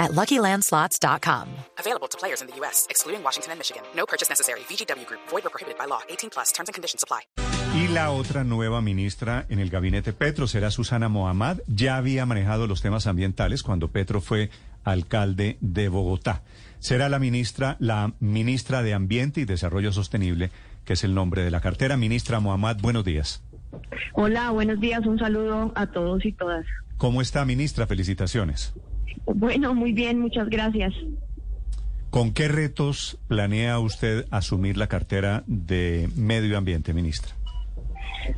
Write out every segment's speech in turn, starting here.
at LuckyLandSlots.com. Available to players in the U.S., excluding Washington and Michigan. No purchase necessary. VGW Group. Void or prohibited by law. 18 plus. Terms and conditions apply. Y la otra nueva ministra en el gabinete Petro será Susana Mohamed. Ya había manejado los temas ambientales cuando Petro fue alcalde de Bogotá. Será la ministra, la ministra de Ambiente y Desarrollo Sostenible, que es el nombre de la cartera. Ministra Mohamed, buenos días. Hola, buenos días. Un saludo a todos y todas. ¿Cómo está, ministra? Felicitaciones. Bueno, muy bien, muchas gracias. ¿Con qué retos planea usted asumir la cartera de Medio Ambiente, ministra?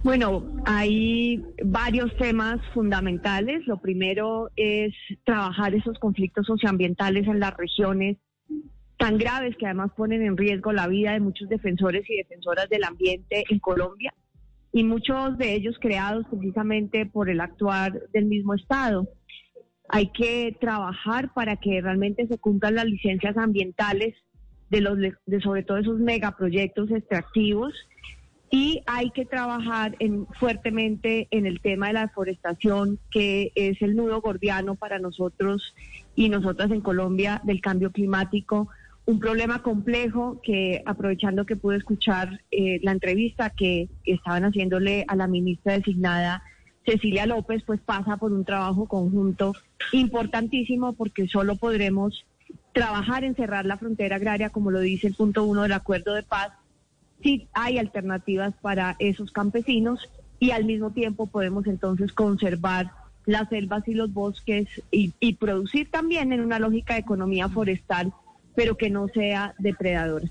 Bueno, hay varios temas fundamentales. Lo primero es trabajar esos conflictos socioambientales en las regiones tan graves que además ponen en riesgo la vida de muchos defensores y defensoras del ambiente en Colombia y muchos de ellos creados precisamente por el actuar del mismo Estado. Hay que trabajar para que realmente se cumplan las licencias ambientales de los de sobre todo esos megaproyectos extractivos y hay que trabajar en, fuertemente en el tema de la deforestación, que es el nudo gordiano para nosotros y nosotras en Colombia del cambio climático. Un problema complejo que, aprovechando que pude escuchar eh, la entrevista que estaban haciéndole a la ministra designada Cecilia López, pues pasa por un trabajo conjunto importantísimo porque solo podremos trabajar en cerrar la frontera agraria, como lo dice el punto uno del acuerdo de paz, si hay alternativas para esos campesinos y al mismo tiempo podemos entonces conservar las selvas y los bosques y, producir también en una lógica de economía forestal, pero que no sea depredadora.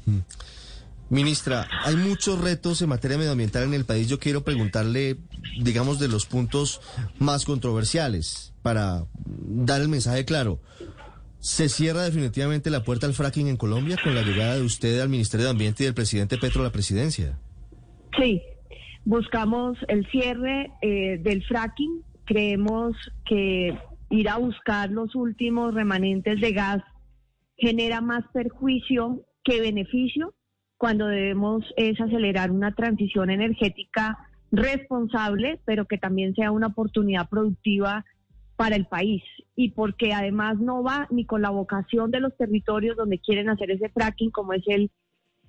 Ministra, hay muchos retos en materia medioambiental en el país. Yo quiero preguntarle, digamos, de los puntos más controversiales para dar el mensaje claro. ¿Se cierra definitivamente la puerta al fracking en Colombia con la llegada de usted al Ministerio de Ambiente y del presidente Petro a la presidencia? Sí, buscamos el cierre eh, del fracking. Creemos que ir a buscar los últimos remanentes de gas genera más perjuicio que beneficio cuando debemos es acelerar una transición energética responsable, pero que también sea una oportunidad productiva para el país y porque además no va ni con la vocación de los territorios donde quieren hacer ese fracking como es el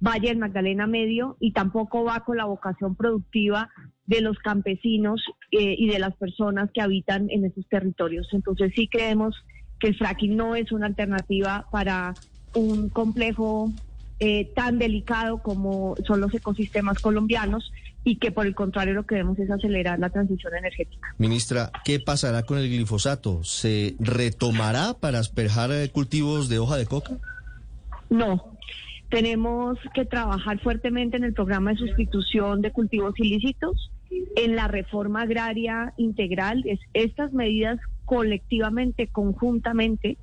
Valle del Magdalena Medio y tampoco va con la vocación productiva de los campesinos eh, y de las personas que habitan en esos territorios. Entonces sí creemos que el fracking no es una alternativa para un complejo eh, tan delicado como son los ecosistemas colombianos y que por el contrario lo que debemos es acelerar la transición energética. Ministra, ¿qué pasará con el glifosato? ¿Se retomará para asperjar eh, cultivos de hoja de coca? No. Tenemos que trabajar fuertemente en el programa de sustitución de cultivos ilícitos, en la reforma agraria integral. Es, estas medidas colectivamente, conjuntamente,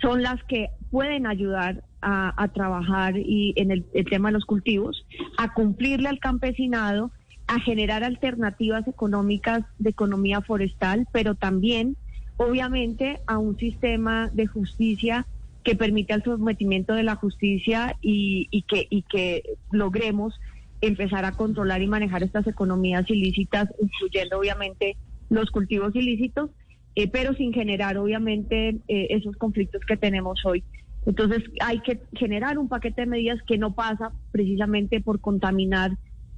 son las que pueden ayudar a, trabajar y en el, tema de los cultivos, a cumplirle al campesinado, a generar alternativas económicas de economía forestal, pero también, obviamente, a un sistema de justicia que permita el sometimiento de la justicia y, que, y que logremos empezar a controlar y manejar estas economías ilícitas, incluyendo obviamente los cultivos ilícitos, eh, pero sin generar obviamente eh, esos conflictos que tenemos hoy. Entonces hay que generar un paquete de medidas que no pasa precisamente por contaminar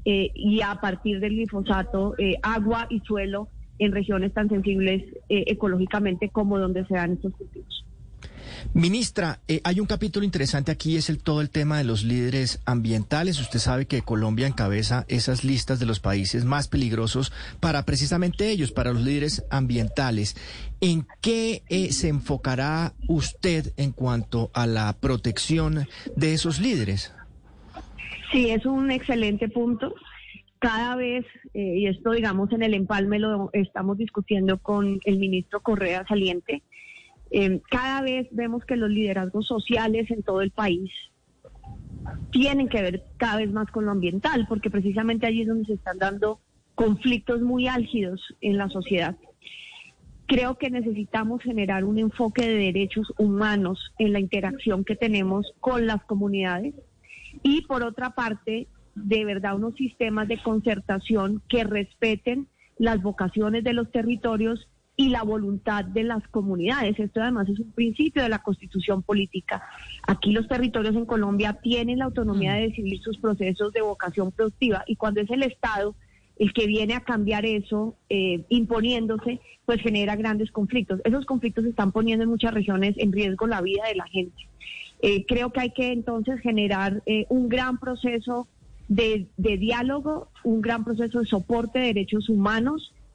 eh, y a partir del glifosato agua y suelo en regiones tan sensibles ecológicamente como donde se dan estos cultivos. Ministra, eh, hay un capítulo interesante aquí, es el, todo el tema de los líderes ambientales. Usted sabe que Colombia encabeza esas listas de los países más peligrosos para precisamente ellos, para los líderes ambientales. ¿En qué eh, se enfocará usted en cuanto a la protección de esos líderes? Sí, es un excelente punto. Cada vez, eh, y esto digamos en el empalme lo estamos discutiendo con el ministro Correa saliente, eh, cada vez vemos que los liderazgos sociales en todo el país tienen que ver cada vez más con lo ambiental, porque precisamente allí es donde se están dando conflictos muy álgidos en la sociedad. Creo que necesitamos generar un enfoque de derechos humanos en la interacción que tenemos con las comunidades y por otra parte, de verdad, unos sistemas de concertación que respeten las vocaciones de los territorios y la voluntad de las comunidades. Esto además es un principio de la constitución política. Aquí los territorios en Colombia tienen la autonomía de decidir sus procesos de vocación productiva y cuando es el Estado el que viene a cambiar eso, eh, imponiéndose, pues genera grandes conflictos. Esos conflictos están poniendo en muchas regiones en riesgo la vida de la gente. Eh, creo que hay que entonces generar eh, un gran proceso de, de diálogo, un gran proceso de soporte de derechos humanos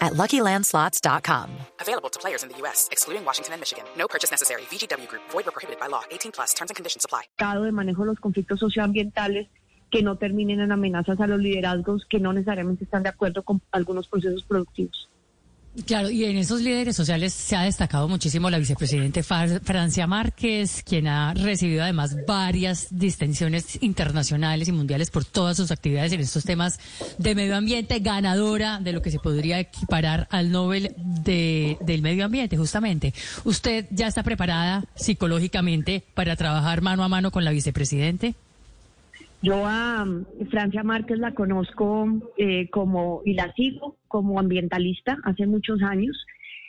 at LuckyLandSlots.com. Available to players in the U.S., excluding Washington and Michigan. No purchase necessary. VGW Group. Void or prohibited by law. 18 plus. Terms and conditions apply. de manejo de los conflictos socioambientales que no terminen en amenazas a los liderazgos que no necesariamente están de acuerdo con algunos procesos productivos. Claro, y en esos líderes sociales se ha destacado muchísimo la vicepresidente Francia Márquez, quien ha recibido además varias distinciones internacionales y mundiales por todas sus actividades en estos temas de medio ambiente, ganadora de lo que se podría equiparar al Nobel de, del medio ambiente, justamente. ¿Usted ya está preparada psicológicamente para trabajar mano a mano con la vicepresidente? Yo a um, Francia Márquez la conozco eh, como y la sigo como ambientalista hace muchos años.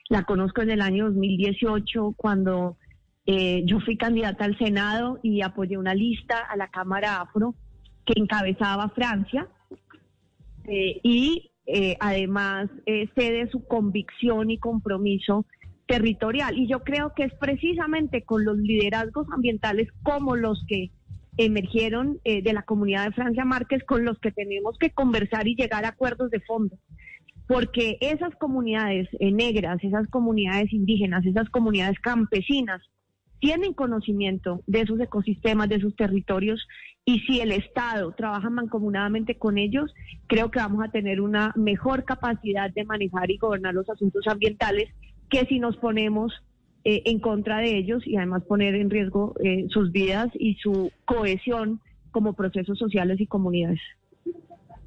La conozco en el año 2018 cuando eh, yo fui candidata al Senado y apoyé una lista a la Cámara Afro que encabezaba Francia eh, y además sé de su convicción y compromiso territorial. Y yo creo que es precisamente con los liderazgos ambientales como los que emergieron eh, de la comunidad de Francia Márquez con los que tenemos que conversar y llegar a acuerdos de fondo. Porque esas comunidades eh, negras, esas comunidades indígenas, esas comunidades campesinas, tienen conocimiento de esos ecosistemas, de sus territorios, y si el Estado trabaja mancomunadamente con ellos, creo que vamos a tener una mejor capacidad de manejar y gobernar los asuntos ambientales que si nos ponemos eh, en contra de ellos y además poner en riesgo eh, sus vidas y su cohesión como procesos sociales y comunidades.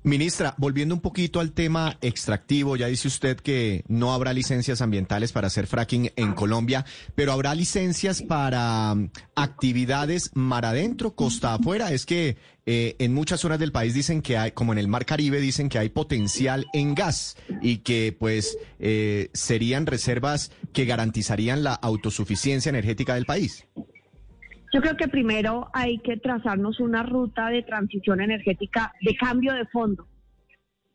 Ministra, volviendo un poquito al tema extractivo, ya dice usted que no habrá licencias ambientales para hacer fracking en Colombia, pero habrá licencias para mm, actividades mar adentro, costa afuera. Es que eh, en muchas zonas del país dicen que hay, como en el Mar Caribe, dicen que hay potencial en gas y que pues eh, serían reservas que garantizarían la autosuficiencia energética del país. Yo creo que primero hay que trazarnos una ruta de transición energética de cambio de fondo.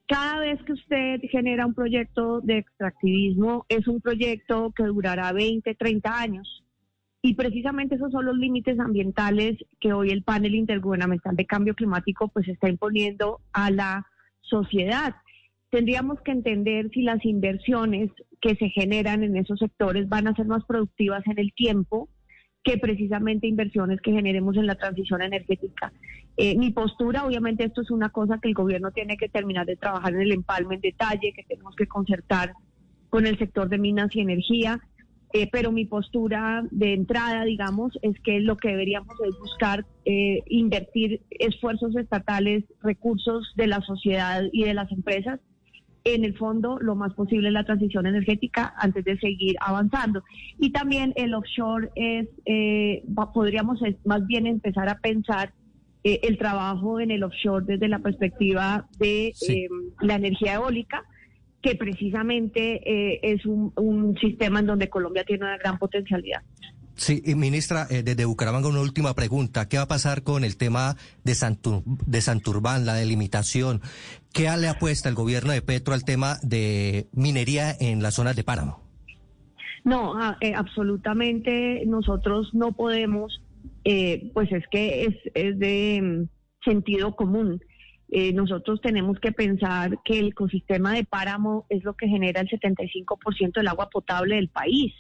Cada vez que usted genera un proyecto de extractivismo, es un proyecto que durará 20, 30 años. Y precisamente esos son los límites ambientales que hoy el panel intergubernamental de cambio climático pues está imponiendo a la sociedad. Tendríamos que entender si las inversiones que se generan en esos sectores van a ser más productivas en el tiempo que precisamente inversiones que generemos en la transición energética. Eh, mi postura, obviamente, esto es una cosa que el gobierno tiene que terminar de trabajar en el empalme en detalle, que tenemos que concertar con el sector de minas y energía, eh, pero mi postura de entrada, digamos, es que lo que deberíamos es buscar eh, invertir esfuerzos estatales, recursos de la sociedad y de las empresas en el fondo lo más posible la transición energética antes de seguir avanzando. Y también el offshore es, eh, podríamos más bien empezar a pensar eh, el trabajo en el offshore desde la perspectiva de eh, la energía eólica, que precisamente es un, un sistema en donde Colombia tiene una gran potencialidad. Sí, ministra, eh, desde Bucaramanga una última pregunta. ¿Qué va a pasar con el tema de, de Santurbán, la delimitación? ¿Qué le apuesta el gobierno de Petro al tema de minería en las zonas de páramo? No, ah, eh, absolutamente nosotros no podemos, eh, pues es que es, es de mm, sentido común. Eh, nosotros tenemos que pensar que el ecosistema de páramo es lo que genera el 75% del agua potable del país.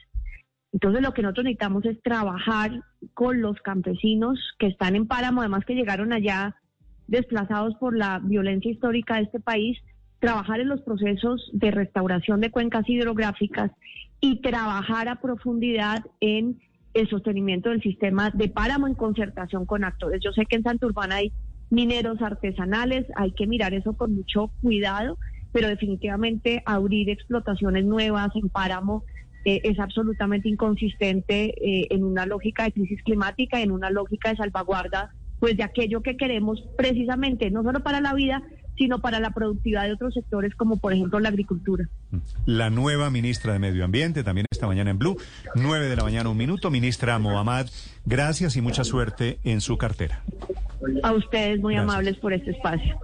Entonces lo que nosotros necesitamos es trabajar con los campesinos que están en páramo, además que llegaron allá desplazados por la violencia histórica de este país, trabajar en los procesos de restauración de cuencas hidrográficas y trabajar a profundidad en el sostenimiento del sistema de páramo en concertación con actores. Yo sé que en Santurbán hay mineros artesanales, hay que mirar eso con mucho cuidado, pero definitivamente abrir explotaciones nuevas en páramo eh, es absolutamente inconsistente eh, en una lógica de crisis climática, en una lógica de salvaguarda pues de aquello que queremos precisamente, no solo para la vida, sino para la productividad de otros sectores como por ejemplo la agricultura. La nueva ministra de Medio Ambiente, también esta mañana en Blue, 9 de la mañana, un minuto. Ministra Mohamed, gracias y mucha suerte en su cartera. A ustedes muy amables por este espacio.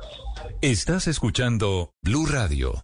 Estás escuchando Blue Radio.